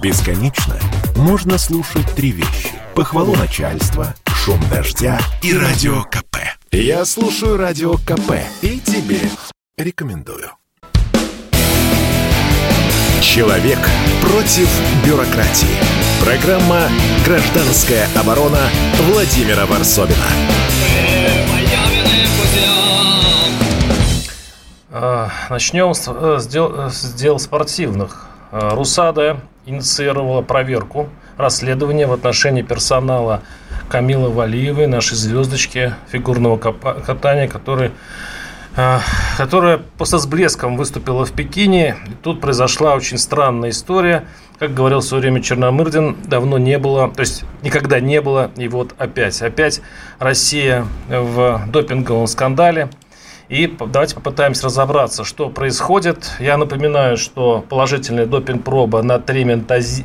Бесконечно можно слушать три вещи. Похвалу начальства, шум дождя и радио КП. Я слушаю радио КП и тебе рекомендую. Человек против бюрократии. Программа «Гражданская оборона» Владимира Варсовина. А, начнем с, э, с, дел, с дел спортивных. А, Русада инициировала проверку расследования в отношении персонала Камилы Валиевой, нашей звездочки фигурного катания, который а, которая просто с блеском выступила в Пекине. И тут произошла очень странная история. Как говорил в свое время Черномырдин, давно не было, то есть никогда не было, и вот опять. Опять Россия в допинговом скандале. И давайте попытаемся разобраться, что происходит. Я напоминаю, что положительная допинг-проба на треметазидин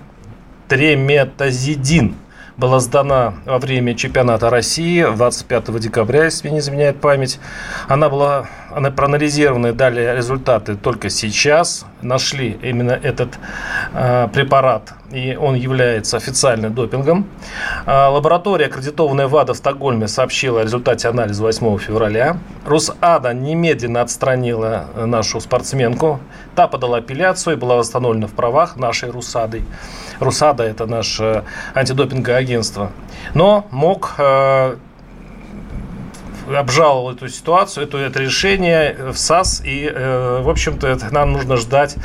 была сдана во время чемпионата России 25 декабря, если не изменяет память. Она была она проанализированы, дали результаты только сейчас. Нашли именно этот э, препарат, и он является официальным допингом. Э, лаборатория, аккредитованная ВАДА в Стокгольме, сообщила о результате анализа 8 февраля. Русада немедленно отстранила нашу спортсменку. Та подала апелляцию и была восстановлена в правах нашей Русадой. Русада – это наше антидопинговое агентство. Но мог э, обжаловал эту ситуацию, это, это решение в САС. И, э, в общем-то, нам нужно ждать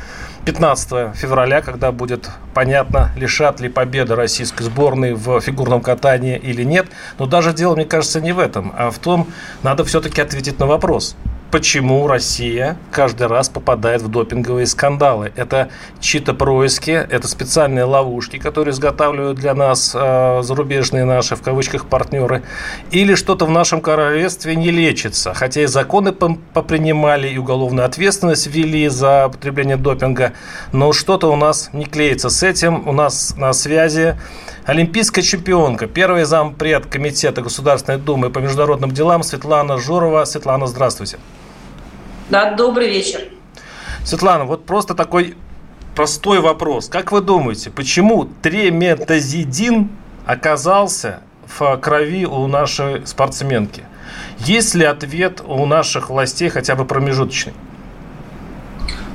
15 февраля, когда будет понятно, лишат ли победы российской сборной в фигурном катании или нет. Но даже дело, мне кажется, не в этом, а в том, надо все-таки ответить на вопрос – почему Россия каждый раз попадает в допинговые скандалы. Это чьи-то происки, это специальные ловушки, которые изготавливают для нас э, зарубежные наши, в кавычках, партнеры, или что-то в нашем королевстве не лечится. Хотя и законы попринимали, и уголовную ответственность ввели за употребление допинга, но что-то у нас не клеится с этим. У нас на связи олимпийская чемпионка, первый зампред Комитета Государственной Думы по международным делам Светлана Журова. Светлана, здравствуйте. Да, добрый вечер. Светлана, вот просто такой простой вопрос. Как вы думаете, почему треметазидин оказался в крови у нашей спортсменки? Есть ли ответ у наших властей хотя бы промежуточный?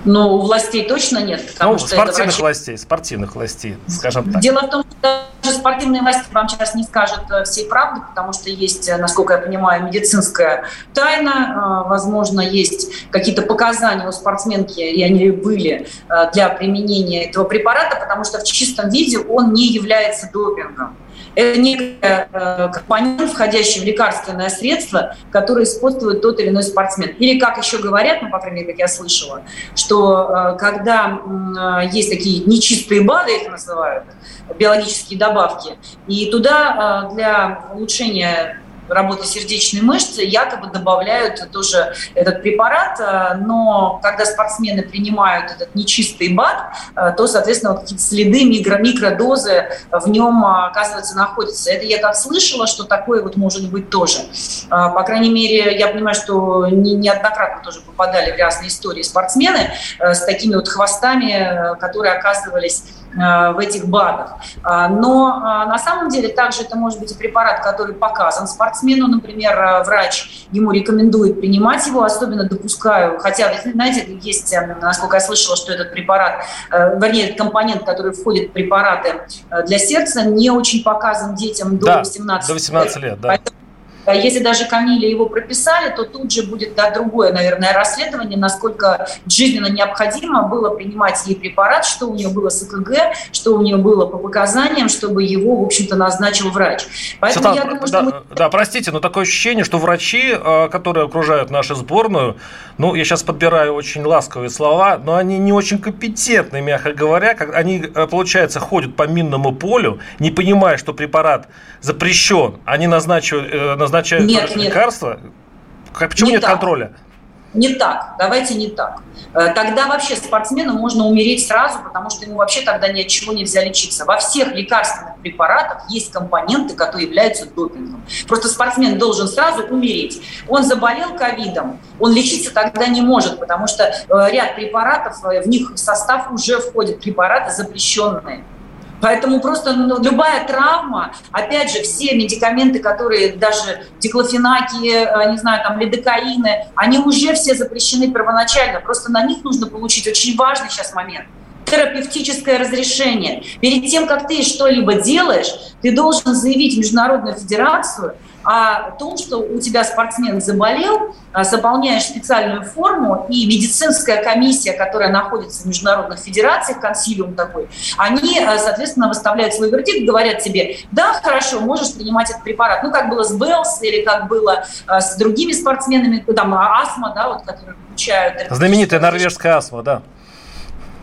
Но у властей точно нет. Потому ну, что спортивных врачи... властей, спортивных властей, скажем так. Дело в том, что даже спортивные власти вам сейчас не скажут э, всей правды, потому что есть, э, насколько я понимаю, медицинская тайна. Э, возможно, есть какие-то показания у спортсменки, и они были для применения этого препарата, потому что в чистом виде он не является допингом. Это некий э, компонент, входящий в лекарственное средство, которое использует тот или иной спортсмен. Или, как еще говорят, ну, по крайней мере, как я слышала, что э, когда э, есть такие нечистые БАДы, их называют, биологические добавки, и туда для улучшения работы сердечной мышцы, якобы добавляют тоже этот препарат, э, но когда спортсмены принимают этот нечистый БАД, э, то, соответственно, вот какие-то следы, микро микродозы в нем, э, оказывается, находятся. Это я как слышала, что такое вот может быть тоже. По крайней мере, я понимаю, что неоднократно тоже попадали в разные истории спортсмены с такими вот хвостами, которые оказывались в этих БАДах. А, но а, на самом деле также это может быть и препарат, который показан спортсмену. Например, э, врач ему рекомендует принимать его, особенно допускаю, хотя, знаете, есть, э, насколько я слышала, что этот препарат, вернее, этот компонент, который входит в препараты для сердца, не очень показан детям до да, 18 лет. До 18 лет, да. Поэтому если даже Камиле его прописали, то тут же будет да, другое, наверное, расследование, насколько жизненно необходимо было принимать ей препарат, что у нее было с ЭКГ, что у нее было по показаниям, чтобы его, в общем-то, назначил врач. Поэтому Светлана, я думаю, да, мы... да, простите, но такое ощущение, что врачи, э, которые окружают нашу сборную, ну, я сейчас подбираю очень ласковые слова, но они не очень компетентны, мягко говоря. Как они, э, получается, ходят по минному полю, не понимая, что препарат запрещен. Они э, назначают нет, лекарства. Нет. Почему не нет так. контроля? Не так, давайте не так. Э, тогда вообще спортсмену можно умереть сразу, потому что ему вообще тогда ни от чего нельзя лечиться. Во всех лекарственных препаратах есть компоненты, которые являются допингом. Просто спортсмен должен сразу умереть. Он заболел ковидом, он лечиться тогда не может, потому что э, ряд препаратов, э, в них в состав уже входят препараты запрещенные. Поэтому просто ну, любая травма, опять же, все медикаменты, которые даже диклофенаки, э, не знаю, там, лидокаины, они уже все запрещены первоначально. Просто на них нужно получить очень важный сейчас момент терапевтическое разрешение. Перед тем, как ты что-либо делаешь, ты должен заявить в Международную Федерацию о том, что у тебя спортсмен заболел, а, заполняешь специальную форму, и медицинская комиссия, которая находится в международных федерациях, консилиум такой, они, а, соответственно, выставляют свой вердикт, говорят тебе, да, хорошо, можешь принимать этот препарат. Ну, как было с Байлз или как было а, с другими спортсменами, там, астма, да, вот, которые получают... Знаменитая норвежская астма, да.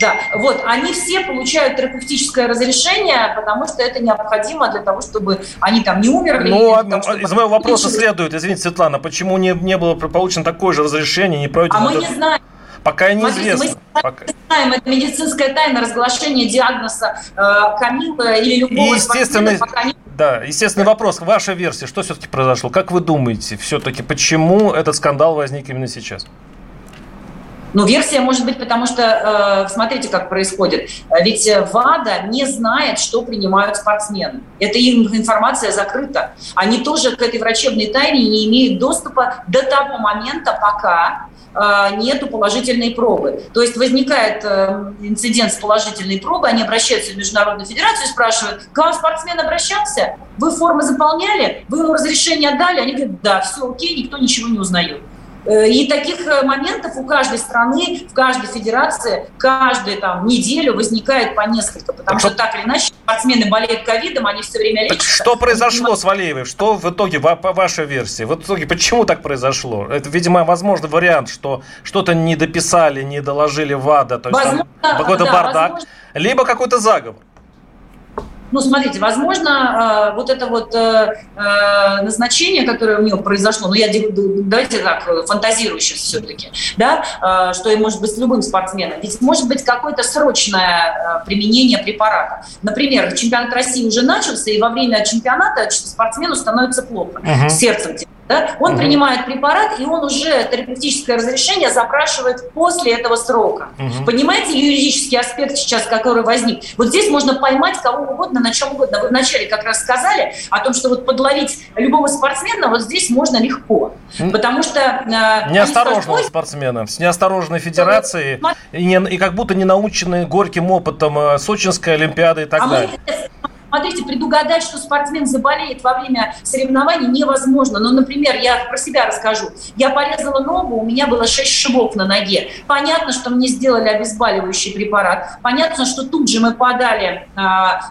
Да, вот, они все получают терапевтическое разрешение, потому что это необходимо для того, чтобы они там не умерли. Ну, а, того, из моего вопроса лечили. следует, извините, Светлана, почему не, не было получено такое же разрешение, не пройдено... А мы не знаем. Пока неизвестно. Мы, мы Пока... знаем, это медицинская тайна разглашения диагноза э, Камила или любого И естественный, пока не... Да, естественный вопрос. Ваша версия, что все-таки произошло? Как вы думаете, все-таки почему этот скандал возник именно сейчас? Ну, версия может быть, потому что, э, смотрите, как происходит. Ведь ВАДА не знает, что принимают спортсмены. Эта информация закрыта. Они тоже к этой врачебной тайне не имеют доступа до того момента, пока э, нету положительной пробы. То есть возникает э, инцидент с положительной пробой, они обращаются в Международную Федерацию и спрашивают, к вам спортсмен обращался? Вы формы заполняли? Вы ему разрешение отдали? Они говорят, да, все окей, никто ничего не узнает. Э, и таких э, моментов у каждой страны, в каждой федерации, каждую там, неделю возникает по несколько, потому так что так или иначе спортсмены болеют ковидом, они все время лечатся. Что произошло с Валеевой? Что в итоге, по вашей версии, в итоге почему так произошло? Это, видимо, возможно, вариант, что что-то не дописали, не доложили ВАДА, то есть возможно, какой-то да, бардак, возможно. либо какой-то заговор. Ну, смотрите, возможно, э, вот это вот э, э, назначение, которое у него произошло, ну, я давайте так, фантазирую сейчас все-таки, да, что и может быть с любым спортсменом. Ведь может быть какое-то срочное применение препарата. Например, чемпионат России уже начался, и во время чемпионата спортсмену становится плохо, uh-huh. сердцем да, он угу. принимает препарат, и он уже терапевтическое разрешение запрашивает после этого срока. Угу. Понимаете юридический аспект сейчас, который возник? Вот здесь можно поймать кого угодно, на чем угодно. Вы вначале как раз сказали о том, что вот подловить любого спортсмена вот здесь можно легко. Потому что... Э, Неосторожного скажут, спортсмена, с неосторожной федерацией, и, не, и как будто не наученные горьким опытом э, Сочинской Олимпиады и так а далее. Мы Смотрите, предугадать, что спортсмен заболеет во время соревнований невозможно. Но, ну, например, я про себя расскажу. Я порезала ногу, у меня было 6 швов на ноге. Понятно, что мне сделали обезболивающий препарат. Понятно, что тут же мы подали э,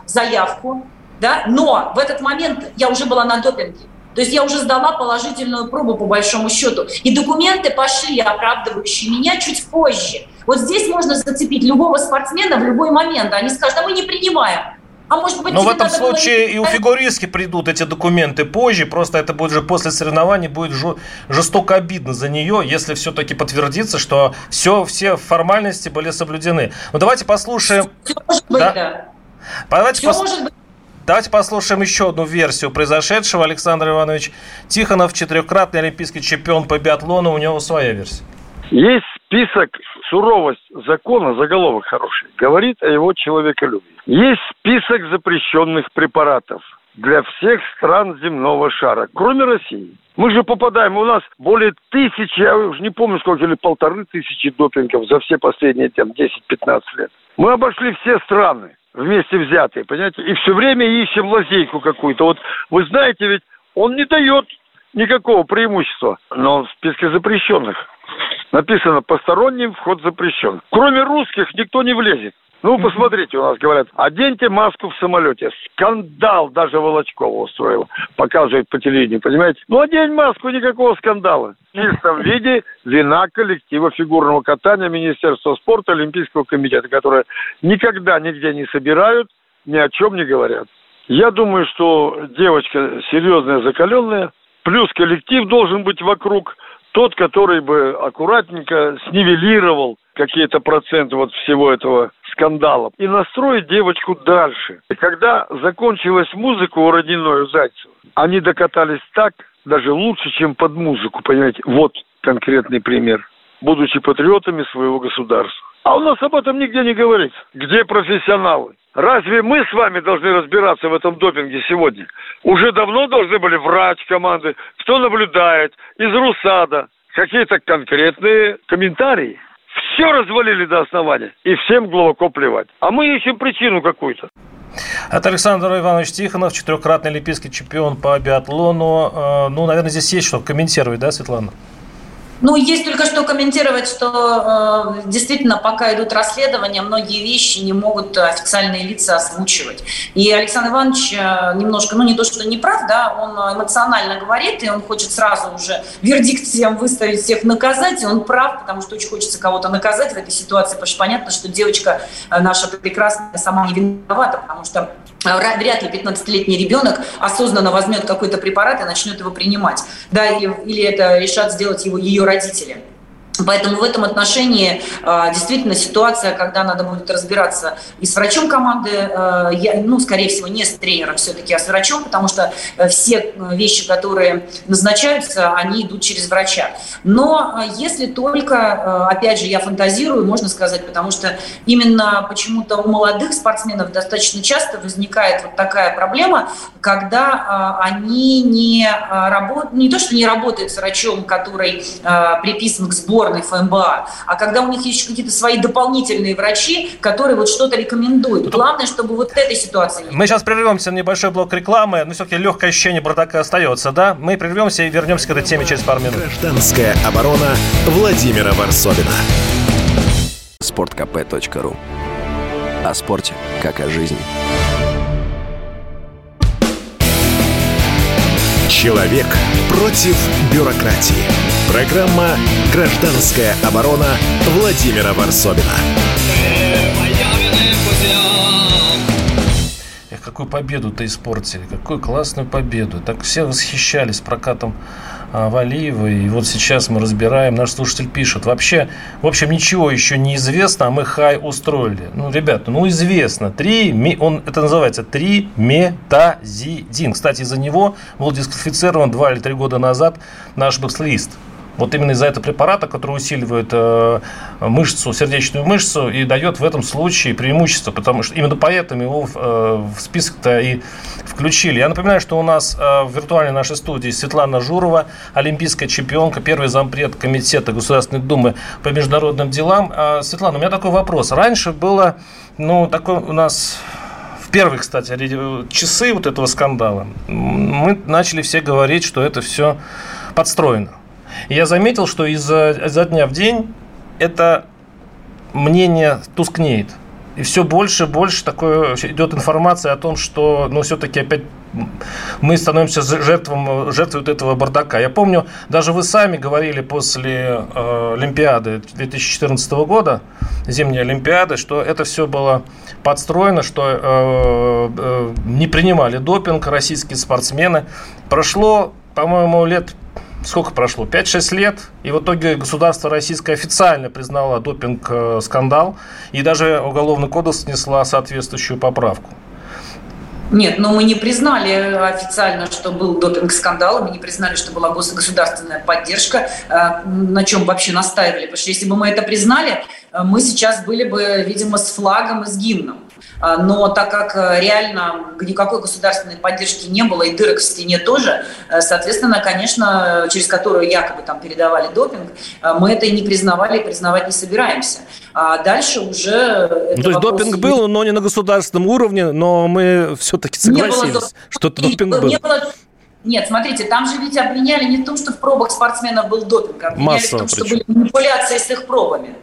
заявку. Да? Но в этот момент я уже была на допинге. То есть я уже сдала положительную пробу по большому счету. И документы пошли, оправдывающие меня, чуть позже. Вот здесь можно зацепить любого спортсмена в любой момент. Они скажут, а мы не принимаем. А может быть, Но в этом случае было... и у фигуристки придут эти документы позже, просто это будет же после соревнований, будет жестоко обидно за нее, если все-таки подтвердится, что все, все формальности были соблюдены. Ну давайте послушаем... Все может быть, да. да. Давайте, пос... может быть. давайте послушаем еще одну версию произошедшего. Александр Иванович Тихонов, четырехкратный олимпийский чемпион по биатлону, у него своя версия. Есть список суровость закона, заголовок хороший, говорит о его человеколюбии. Есть список запрещенных препаратов для всех стран земного шара, кроме России. Мы же попадаем, у нас более тысячи, я уже не помню сколько, или полторы тысячи допингов за все последние там, 10-15 лет. Мы обошли все страны вместе взятые, понимаете, и все время ищем лазейку какую-то. Вот вы знаете, ведь он не дает никакого преимущества, но в списке запрещенных написано «посторонним вход запрещен». Кроме русских никто не влезет. Ну, посмотрите, у нас говорят, оденьте маску в самолете. Скандал даже Волочкова устроил. Показывает по телевидению, понимаете? Ну, одень маску, никакого скандала. В чистом виде вина коллектива фигурного катания Министерства спорта Олимпийского комитета, которые никогда нигде не собирают, ни о чем не говорят. Я думаю, что девочка серьезная, закаленная, плюс коллектив должен быть вокруг – тот, который бы аккуратненько снивелировал какие-то проценты вот всего этого скандала и настроить девочку дальше. И когда закончилась музыка у Родиной у Зайцева, они докатались так, даже лучше, чем под музыку, понимаете. Вот конкретный пример. Будучи патриотами своего государства. А у нас об этом нигде не говорится. Где профессионалы? Разве мы с вами должны разбираться в этом допинге сегодня? Уже давно должны были врач команды, кто наблюдает, из РУСАДА, какие-то конкретные комментарии. Все развалили до основания, и всем глубоко плевать. А мы ищем причину какую-то. Это Александр Иванович Тихонов, четырехкратный олимпийский чемпион по биатлону. Э, ну, наверное, здесь есть что комментировать, да, Светлана? Ну, есть только что комментировать, что э, действительно, пока идут расследования, многие вещи не могут официальные лица озвучивать. И Александр Иванович э, немножко, ну не то, что не прав, да, он эмоционально говорит, и он хочет сразу уже вердикт всем выставить, всех наказать, и он прав, потому что очень хочется кого-то наказать в этой ситуации, потому что понятно, что девочка э, наша прекрасная сама не виновата, потому что вряд ли 15-летний ребенок осознанно возьмет какой-то препарат и начнет его принимать. Да, или, или это решат сделать его, ее родители. Поэтому в этом отношении э, действительно ситуация, когда надо будет разбираться и с врачом команды, э, я, ну, скорее всего, не с тренером все-таки, а с врачом, потому что э, все вещи, которые назначаются, они идут через врача. Но если только, опять же, я фантазирую, можно сказать, потому что именно почему-то у молодых спортсменов достаточно часто возникает вот такая проблема, когда они не работают, не то, что не работают с врачом, который приписан к сбору, сборной ФМБА, а когда у них есть какие-то свои дополнительные врачи, которые вот что-то рекомендуют. Главное, чтобы вот этой ситуации не Мы сейчас прервемся на небольшой блок рекламы, но все-таки легкое ощущение бардака остается, да? Мы прервемся и вернемся к этой теме через пару минут. Гражданская оборона Владимира Варсовина. Спорткп.ру О спорте, как о жизни. Человек против бюрократии. Программа «Гражданская оборона» Владимира Варсовина. Эх, какую победу-то испортили, какую классную победу. Так все восхищались прокатом а, Валиева. И вот сейчас мы разбираем, наш слушатель пишет. Вообще, в общем, ничего еще не известно, а мы хай устроили. Ну, ребята, ну известно. Три, он, это называется три метазидин. Кстати, из-за него был дисквалифицирован два или три года назад наш бокслист. Вот именно из-за этого препарата, который усиливает э, мышцу, сердечную мышцу и дает в этом случае преимущество, потому что именно поэтому его в, э, список-то и включили. Я напоминаю, что у нас э, в виртуальной нашей студии Светлана Журова, олимпийская чемпионка, первый зампред Комитета Государственной Думы по международным делам. Светлана, у меня такой вопрос. Раньше было, ну, такой у нас первые, кстати, часы вот этого скандала мы начали все говорить, что это все подстроено. Я заметил, что изо, изо дня в день это мнение тускнеет. И все больше и больше такое идет информация о том, что ну, все-таки опять мы становимся жертвом, жертвой вот этого бардака. Я помню, даже вы сами говорили после э, Олимпиады 2014 года, зимней Олимпиады, что это все было подстроено, что э, э, не принимали допинг российские спортсмены. Прошло, по-моему, лет сколько прошло? 5-6 лет, и в итоге государство российское официально признало допинг-скандал, и даже Уголовный кодекс внесла соответствующую поправку. Нет, но мы не признали официально, что был допинг-скандал, мы не признали, что была государственная поддержка, э, на чем вообще настаивали. Потому что если бы мы это признали, э, мы сейчас были бы, видимо, с флагом и с гимном. А, но так как э, реально никакой государственной поддержки не было, и дырок в стене тоже, э, соответственно, конечно, через которую якобы там передавали допинг, э, мы это и не признавали, и признавать не собираемся. А дальше уже... Ну, то есть допинг был, но не на государственном уровне, но мы все-таки согласились, было, что допинг был. Не было нет, смотрите, там же ведь обвиняли не в том, что в пробах спортсменов был допинг, а обвиняли Массово в том, что были манипуляции с их пробами.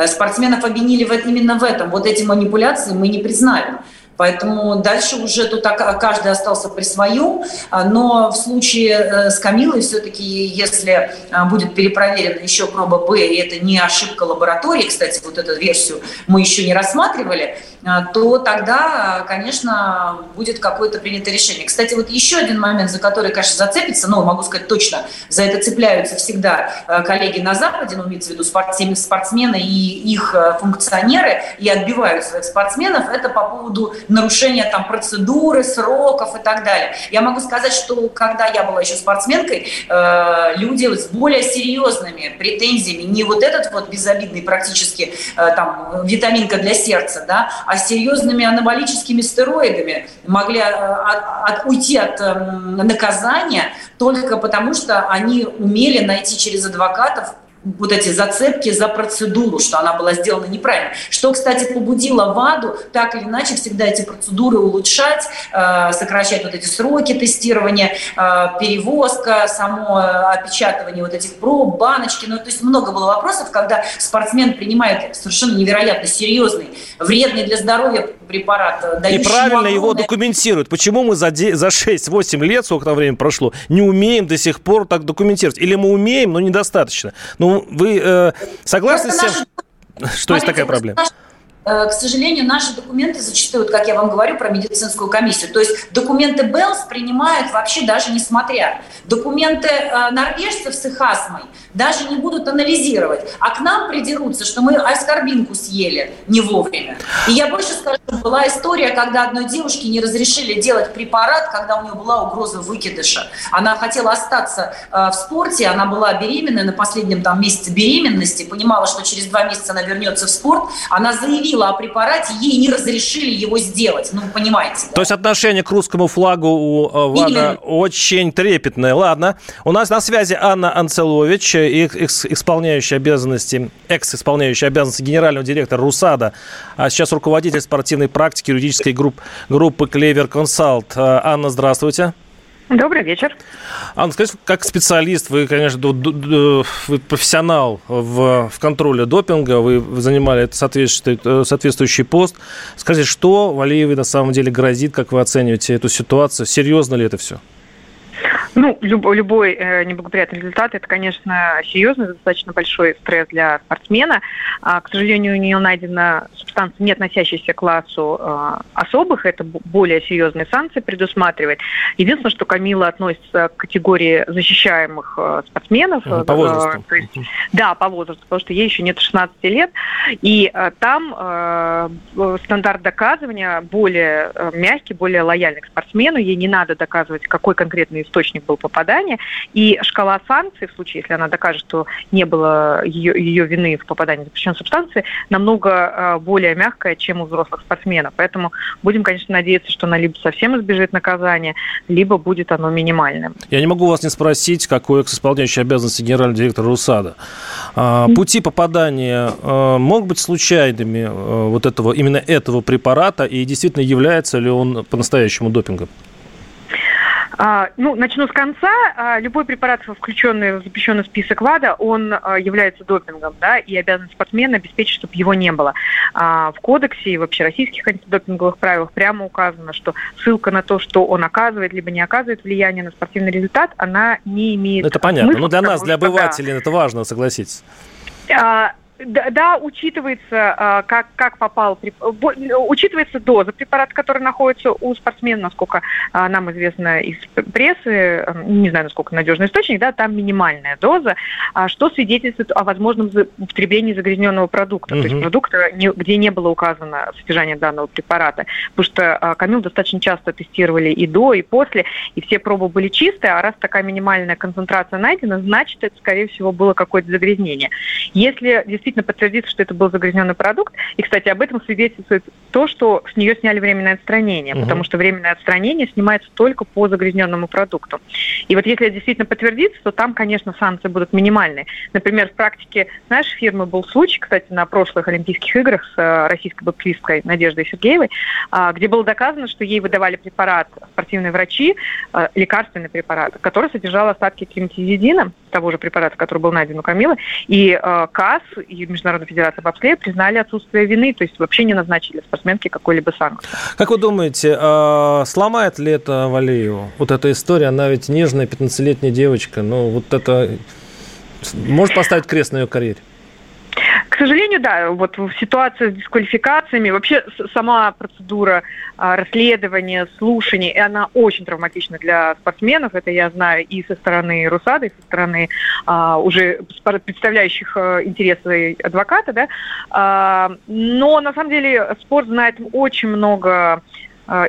Э, спортсменов обвинили именно в этом. Вот эти манипуляции мы не признаем. Поэтому дальше уже тут каждый остался при своем. А, но в случае э, с Камилой все-таки, если а, будет перепроверена еще проба Б, и это не ошибка лаборатории, кстати, вот эту версию мы еще не рассматривали, а, то тогда, конечно, будет какое-то принято решение. Кстати, вот еще один момент, за который, конечно, зацепится, но могу сказать точно, за это цепляются всегда коллеги на Западе, ну, имеется в виду спортсмены и их функционеры, и отбивают своих спортсменов, это по поводу нарушения там процедуры, сроков и так далее. Я могу сказать, что когда я была еще спортсменкой, э, люди с более серьезными претензиями, не вот этот вот безобидный практически э, там витаминка для сердца, да, а серьезными анаболическими стероидами могли э, от, от, уйти от э, наказания только потому, что они умели найти через адвокатов вот эти зацепки за процедуру, что она была сделана неправильно. Что, кстати, побудило ВАДу так или иначе всегда эти процедуры улучшать, э, сокращать вот эти сроки тестирования, э, перевозка, само опечатывание вот этих проб, баночки. Ну, то есть много было вопросов, когда спортсмен принимает совершенно невероятно серьезный, вредный для здоровья препарат. Э, И правильно его документируют. Почему мы за, за 6-8 лет, сколько там времени прошло, не умеем до сих пор так документировать? Или мы умеем, но недостаточно? Ну, ну, вы э, согласны с тем, что есть такая проблема? Наши Э, к сожалению, наши документы зачастую, как я вам говорю про медицинскую комиссию, то есть документы БЕЛС принимают вообще даже не смотря. Документы э, норвежцев с их астмой даже не будут анализировать, а к нам придерутся, что мы аскорбинку съели не вовремя. И я больше скажу, была история, когда одной девушке не разрешили делать препарат, когда у нее была угроза выкидыша. Она хотела остаться э, в спорте, она была беременная на последнем там месяце беременности, понимала, что через два месяца она вернется в спорт, она заявила, заявила о препарате, ей не разрешили его сделать. Ну, понимаете. Да? То есть отношение к русскому флагу у э, ВАДА Именно. очень трепетное. Ладно. У нас на связи Анна Анцелович, исполняющая обязанности, экс-исполняющая обязанности генерального директора РУСАДА, а сейчас руководитель спортивной практики юридической группы, группы Клевер Консалт. Э, Анна, здравствуйте. Добрый вечер. Анна, скажите, как специалист, вы, конечно, вы профессионал в, в контроле допинга, вы занимали соответствующий, э, соответствующий пост. Скажите, что Валиевой на самом деле грозит, как вы оцениваете эту ситуацию? Серьезно ли это все? Ну, любой, любой э, неблагоприятный результат – это, конечно, серьезный, достаточно большой стресс для спортсмена. А, к сожалению, у нее найдена субстанция, не относящаяся к классу э, особых, это более серьезные санкции предусматривает. Единственное, что Камила относится к категории защищаемых э, спортсменов. По возрасту. То есть, да, по возрасту, потому что ей еще нет 16 лет. И э, там э, стандарт доказывания более э, мягкий, более лояльный к спортсмену. Ей не надо доказывать, какой конкретный источник источник был попадания, и шкала санкций, в случае, если она докажет, что не было ее, ее вины в попадании запрещенной субстанции, намного э, более мягкая, чем у взрослых спортсменов. Поэтому будем, конечно, надеяться, что она либо совсем избежит наказания, либо будет оно минимальным. Я не могу вас не спросить, какой экс-исполняющий обязанности генерального директора РУСАДА. А, пути попадания а, могут быть случайными а, вот этого, именно этого препарата, и действительно является ли он по-настоящему допингом? А, ну, начну с конца. А, любой препарат, включенный в запрещенный список ВАДА, он а, является допингом, да, и обязан спортсмен обеспечить, чтобы его не было. В кодексе и вообще российских антидопинговых правилах прямо указано, что ссылка на то, что он оказывает либо не оказывает влияние на спортивный результат, она не имеет Это понятно. Смысла, Но для нас, для обывателей, да. это важно, согласитесь. Да, да, учитывается, а, как, как попал, учитывается доза препарата, который находится у спортсмена, насколько а, нам известно из прессы, не знаю, насколько надежный источник, да, там минимальная доза, а, что свидетельствует о возможном употреблении загрязненного продукта, угу. то есть продукта, где не было указано содержание данного препарата, потому что Камил достаточно часто тестировали и до, и после, и все пробы были чистые, а раз такая минимальная концентрация найдена, значит, это, скорее всего, было какое-то загрязнение. Если действительно действительно подтвердится, что это был загрязненный продукт. И, кстати, об этом свидетельствует то, что с нее сняли временное отстранение, угу. потому что временное отстранение снимается только по загрязненному продукту. И вот если это действительно подтвердится, то там, конечно, санкции будут минимальные. Например, в практике нашей фирмы был случай, кстати, на прошлых Олимпийских играх с э, российской боксисткой Надеждой Сергеевой, а, где было доказано, что ей выдавали препарат спортивные врачи, э, лекарственный препарат, который содержал остатки климатизидина, того же препарата, который был найден у Камилы, и э, КАС, и Международная федерация бобслея признали отсутствие вины, то есть вообще не назначили спортсменке какой-либо санкции. Как вы думаете, а, сломает ли это Валееву? Вот эта история, она ведь нежная 15-летняя девочка, ну вот это может поставить крест на ее карьере? Сожалению, да, вот в ситуации с дисквалификациями, вообще сама процедура а, расследования, слушаний, она очень травматична для спортсменов, это я знаю и со стороны Русады, и со стороны а, уже представляющих а, интересы адвоката, да, а, но на самом деле спорт знает очень много Э,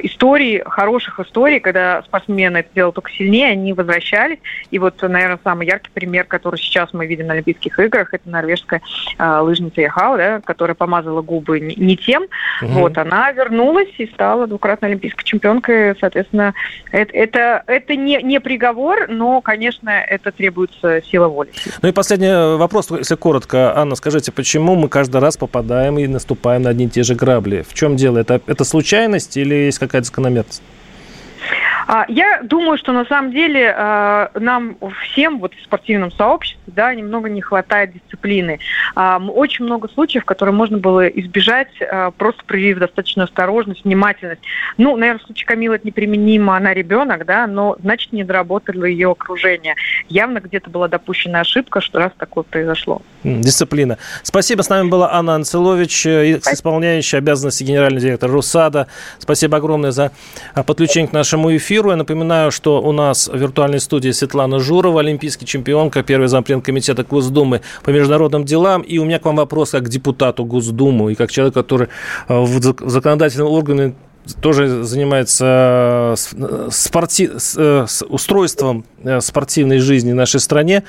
историй, хороших историй, когда спортсмены это делали только сильнее, они возвращались. И вот, наверное, самый яркий пример, который сейчас мы видим на Олимпийских играх, это норвежская э, лыжница Яхау, да, которая помазала губы не тем. Угу. Вот, она вернулась и стала двукратной олимпийской чемпионкой. Соответственно, это, это, это не, не приговор, но, конечно, это требуется сила воли. Ну и последний вопрос, если коротко. Анна, скажите, почему мы каждый раз попадаем и наступаем на одни и те же грабли? В чем дело? Это, это случайность или есть какая-то закономерность? А, я думаю, что на самом деле а, нам всем вот в спортивном сообществе да, немного не хватает дисциплины. А, очень много случаев, которые можно было избежать, просто проявив достаточную осторожность, внимательность. Ну, наверное, в случае Камилы это неприменимо, она ребенок, да, но значит не доработало ее окружение. Явно где-то была допущена ошибка, что раз такое произошло. Дисциплина. Спасибо. С нами была Анна Анцелович, э, исполняющая обязанности генерального директора РУСАДА. Спасибо огромное за подключение к нашему эфиру эфиру. Я напоминаю, что у нас в виртуальной студии Светлана Журова, олимпийский чемпионка, первый зампред комитета Госдумы по международным делам. И у меня к вам вопрос как к депутату Госдумы и как человек, который э, в законодательном органе тоже занимается э, спорти... Э, устройством спортивной жизни в нашей стране.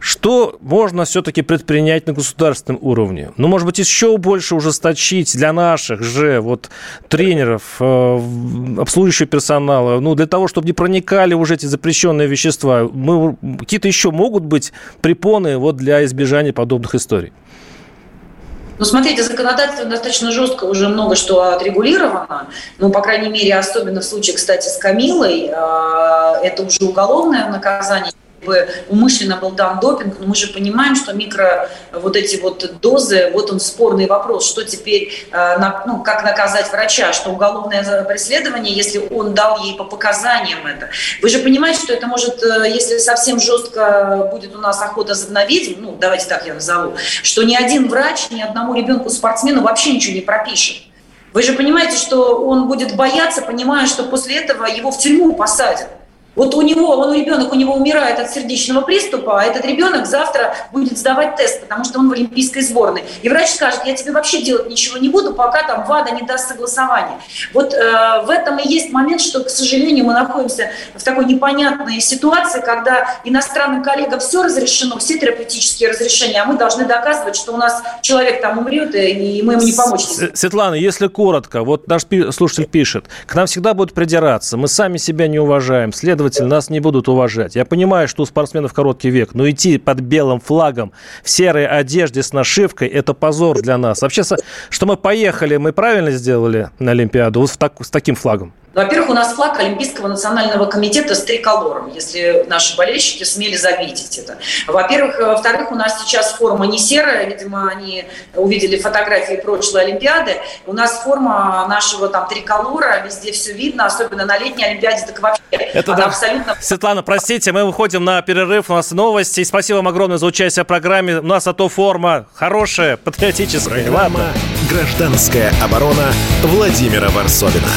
Что можно все-таки предпринять на государственном уровне? Ну, может быть, еще больше ужесточить для наших же вот тренеров, э, обслуживающего персонала, ну, для того, чтобы не проникали уже эти запрещенные вещества. Мы, какие-то еще могут быть препоны вот для избежания подобных историй? Ну, смотрите, законодательство достаточно жестко уже много что отрегулировано. Ну, по крайней мере, особенно в случае, кстати, с Камилой, э, это уже уголовное наказание бы умышленно был дан допинг, но мы же понимаем, что микро вот эти вот дозы, вот он спорный вопрос, что теперь, э, ну, как наказать врача, что уголовное преследование, если он дал ей по показаниям это. Вы же понимаете, что это может, э, если совсем жестко будет у нас охота за ведьм, ну, давайте так я назову, что ни один врач ни одному ребенку-спортсмену вообще ничего не пропишет. Вы же понимаете, что он будет бояться, понимая, что после этого его в тюрьму посадят. Вот у него, он ребенок, у него умирает от сердечного приступа, а этот ребенок завтра будет сдавать тест, потому что он в олимпийской сборной. И врач скажет, я тебе вообще делать ничего не буду, пока там ВАДА не даст согласование. Вот э, в этом и есть момент, что, к сожалению, мы находимся в такой непонятной ситуации, когда иностранным коллегам все разрешено, все терапевтические разрешения, а мы должны доказывать, что у нас человек там умрет, и мы ему не помочь. Светлана, если коротко, вот наш слушатель пишет, к нам всегда будут придираться, мы сами себя не уважаем, следовательно, следовательно, нас не будут уважать. Я понимаю, что у спортсменов короткий век, но идти под белым флагом в серой одежде с нашивкой – это позор для нас. Вообще, что мы поехали, мы правильно сделали на Олимпиаду вот так, с таким флагом? Во-первых, у нас флаг Олимпийского национального комитета с триколором, если наши болельщики смели заметить это. Во-первых. Во-вторых, у нас сейчас форма не серая, видимо, они увидели фотографии прошлой Олимпиады. У нас форма нашего там триколора, везде все видно, особенно на летней Олимпиаде, так вообще. Это да. абсолютно... Светлана, простите, мы выходим на перерыв, у нас новости. Спасибо вам огромное за участие в программе. У нас а то форма хорошая, патриотическая. Программа «Гражданская оборона» Владимира Варсовина.